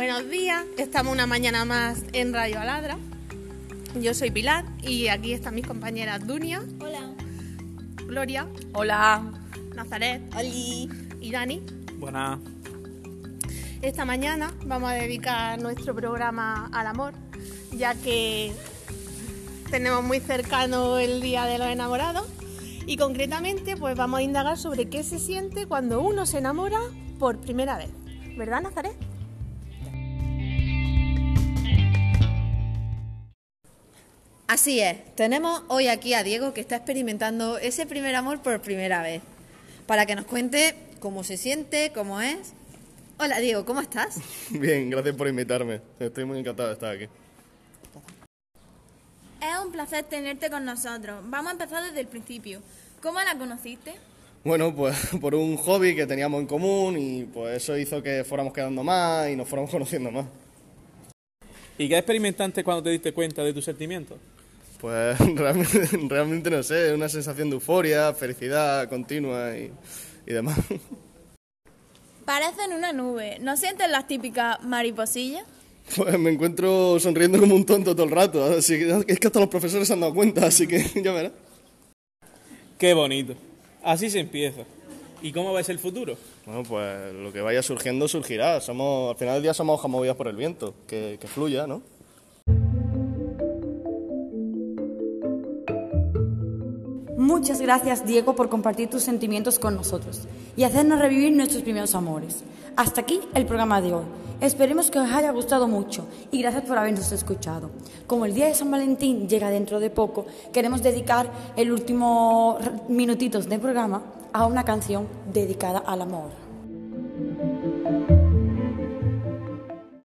Buenos días, estamos una mañana más en Radio Aladra. Yo soy Pilar y aquí están mis compañeras Dunia. Hola. Gloria. Hola. Nazaret. Oli. Y Dani. Buenas. Esta mañana vamos a dedicar nuestro programa al amor, ya que tenemos muy cercano el Día de los Enamorados y concretamente pues vamos a indagar sobre qué se siente cuando uno se enamora por primera vez. ¿Verdad, Nazaret? Así es, tenemos hoy aquí a Diego que está experimentando ese primer amor por primera vez, para que nos cuente cómo se siente, cómo es. Hola Diego, ¿cómo estás? Bien, gracias por invitarme. Estoy muy encantado de estar aquí. Es un placer tenerte con nosotros. Vamos a empezar desde el principio. ¿Cómo la conociste? Bueno, pues por un hobby que teníamos en común y pues eso hizo que fuéramos quedando más y nos fuéramos conociendo más. ¿Y qué experimentaste cuando te diste cuenta de tus sentimientos? Pues realmente, realmente no sé, una sensación de euforia, felicidad continua y, y demás. Parecen una nube. ¿No sientes las típicas mariposillas? Pues me encuentro sonriendo como un tonto todo el rato, así que es que hasta los profesores se han dado cuenta, así que ya verás. Qué bonito. Así se empieza. ¿Y cómo ves el futuro? Bueno, pues lo que vaya surgiendo surgirá. Somos, al final del día somos hojas movidas por el viento, que, que fluya, ¿no? Muchas gracias, Diego, por compartir tus sentimientos con nosotros y hacernos revivir nuestros primeros amores. Hasta aquí el programa de hoy. Esperemos que os haya gustado mucho y gracias por habernos escuchado. Como el día de San Valentín llega dentro de poco, queremos dedicar el último minutitos del programa a una canción dedicada al amor.